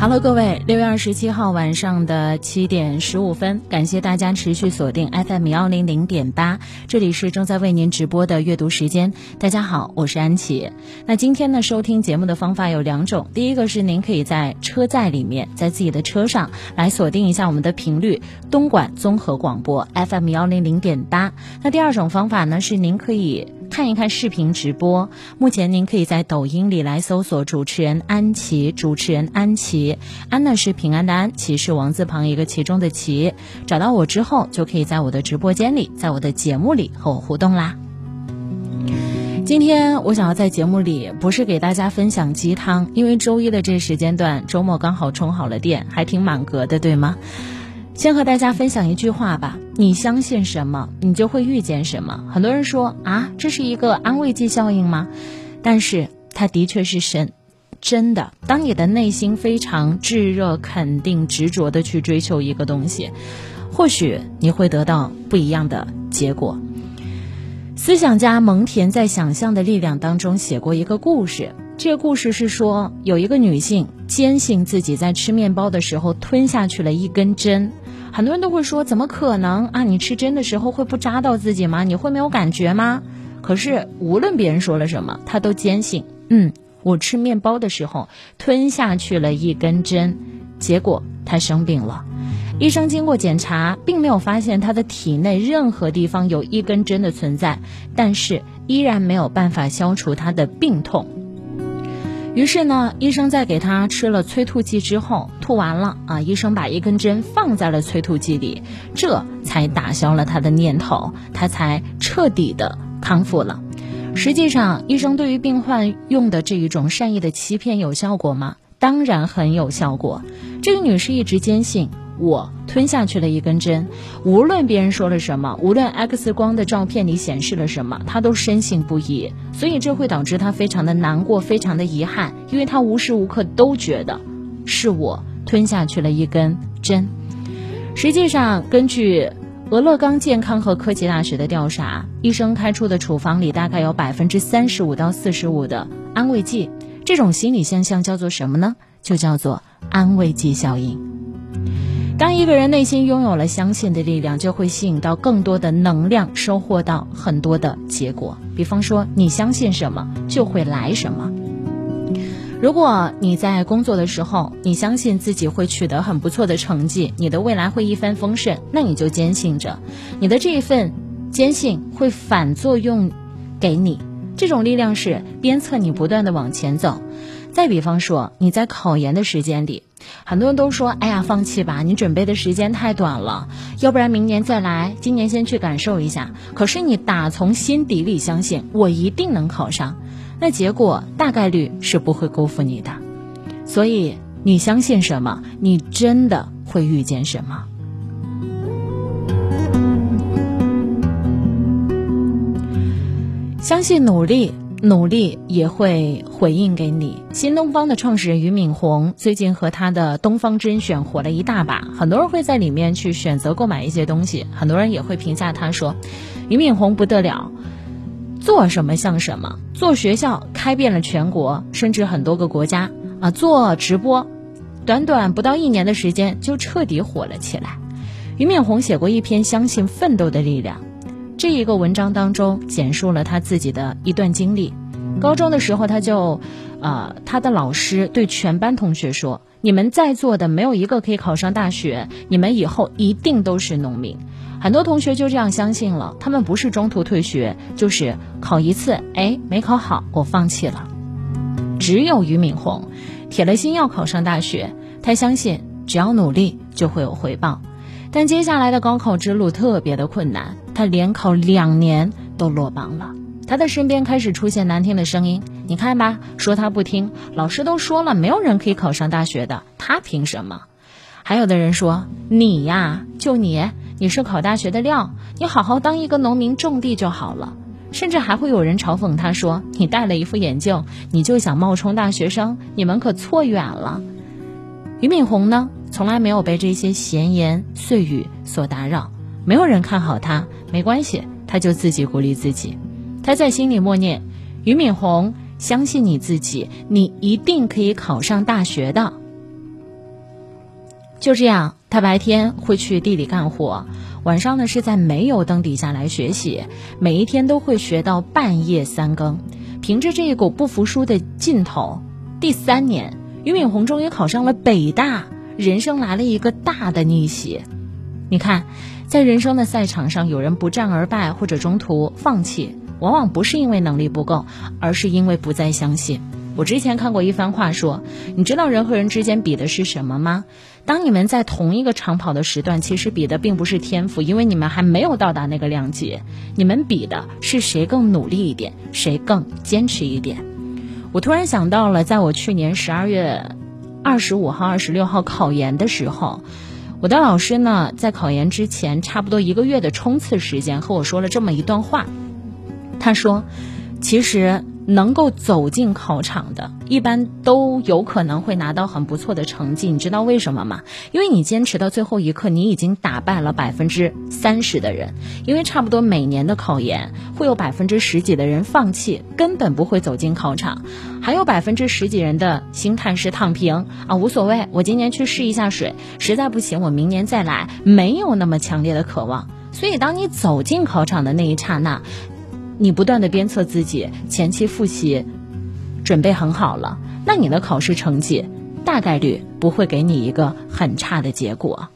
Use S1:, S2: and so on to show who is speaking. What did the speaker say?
S1: Hello，各位，六月二十七号晚上的七点十五分，感谢大家持续锁定 FM 幺零零点八，这里是正在为您直播的阅读时间。大家好，我是安琪。那今天呢，收听节目的方法有两种，第一个是您可以在车载里面，在自己的车上来锁定一下我们的频率，东莞综合广播 FM 幺零零点八。那第二种方法呢，是您可以。看一看视频直播，目前您可以在抖音里来搜索主持人安琪，主持人安琪，安呢是平安的安，琪是王字旁一个其中的琪，找到我之后就可以在我的直播间里，在我的节目里和我互动啦。今天我想要在节目里不是给大家分享鸡汤，因为周一的这时间段，周末刚好充好了电，还挺满格的，对吗？先和大家分享一句话吧：你相信什么，你就会遇见什么。很多人说啊，这是一个安慰剂效应吗？但是它的确是神，真的。当你的内心非常炙热、肯定、执着的去追求一个东西，或许你会得到不一样的结果。思想家蒙恬在《想象的力量》当中写过一个故事。这个故事是说，有一个女性坚信自己在吃面包的时候吞下去了一根针。很多人都会说，怎么可能啊？你吃针的时候会不扎到自己吗？你会没有感觉吗？可是无论别人说了什么，他都坚信，嗯，我吃面包的时候吞下去了一根针，结果他生病了。医生经过检查，并没有发现他的体内任何地方有一根针的存在，但是依然没有办法消除他的病痛。于是呢，医生在给他吃了催吐剂之后，吐完了啊，医生把一根针放在了催吐剂里，这才打消了他的念头，他才彻底的康复了。实际上，医生对于病患用的这一种善意的欺骗有效果吗？当然很有效果。这个女士一直坚信。我吞下去了一根针，无论别人说了什么，无论 X 光的照片里显示了什么，他都深信不疑。所以这会导致他非常的难过，非常的遗憾，因为他无时无刻都觉得是我吞下去了一根针。实际上，根据俄勒冈健康和科技大学的调查，医生开出的处方里大概有百分之三十五到四十五的安慰剂。这种心理现象叫做什么呢？就叫做安慰剂效应。当一个人内心拥有了相信的力量，就会吸引到更多的能量，收获到很多的结果。比方说，你相信什么，就会来什么。如果你在工作的时候，你相信自己会取得很不错的成绩，你的未来会一帆风顺，那你就坚信着，你的这一份坚信会反作用给你，这种力量是鞭策你不断的往前走。再比方说，你在考研的时间里。很多人都说：“哎呀，放弃吧，你准备的时间太短了，要不然明年再来，今年先去感受一下。”可是你打从心底里相信，我一定能考上，那结果大概率是不会辜负你的。所以你相信什么，你真的会遇见什么。相信努力。努力也会回应给你。新东方的创始人俞敏洪最近和他的东方甄选火了一大把，很多人会在里面去选择购买一些东西。很多人也会评价他说：“俞敏洪不得了，做什么像什么，做学校开遍了全国，甚至很多个国家啊，做直播，短短不到一年的时间就彻底火了起来。”俞敏洪写过一篇《相信奋斗的力量》。这一个文章当中简述了他自己的一段经历。高中的时候，他就，呃，他的老师对全班同学说：“你们在座的没有一个可以考上大学，你们以后一定都是农民。”很多同学就这样相信了，他们不是中途退学，就是考一次，哎，没考好，我放弃了。只有俞敏洪，铁了心要考上大学，他相信只要努力就会有回报。但接下来的高考之路特别的困难，他连考两年都落榜了。他的身边开始出现难听的声音，你看吧，说他不听，老师都说了，没有人可以考上大学的，他凭什么？还有的人说你呀，就你，你是考大学的料，你好好当一个农民种地就好了。甚至还会有人嘲讽他说，你戴了一副眼镜，你就想冒充大学生，你们可错远了。俞敏洪呢？从来没有被这些闲言碎语所打扰，没有人看好他，没关系，他就自己鼓励自己。他在心里默念：“俞敏洪，相信你自己，你一定可以考上大学的。”就这样，他白天会去地里干活，晚上呢是在没有灯底下来学习，每一天都会学到半夜三更。凭着这一股不服输的劲头，第三年，俞敏洪终于考上了北大，人生来了一个大的逆袭。你看，在人生的赛场上，有人不战而败或者中途放弃，往往不是因为能力不够，而是因为不再相信。我之前看过一番话，说，你知道人和人之间比的是什么吗？当你们在同一个长跑的时段，其实比的并不是天赋，因为你们还没有到达那个量级，你们比的是谁更努力一点，谁更坚持一点。我突然想到了，在我去年十二月二十五号、二十六号考研的时候。我的老师呢，在考研之前差不多一个月的冲刺时间，和我说了这么一段话。他说：“其实。”能够走进考场的，一般都有可能会拿到很不错的成绩。你知道为什么吗？因为你坚持到最后一刻，你已经打败了百分之三十的人。因为差不多每年的考研会有百分之十几的人放弃，根本不会走进考场，还有百分之十几人的心态是躺平啊，无所谓，我今年去试一下水，实在不行我明年再来，没有那么强烈的渴望。所以当你走进考场的那一刹那。你不断的鞭策自己，前期复习准备很好了，那你的考试成绩大概率不会给你一个很差的结果。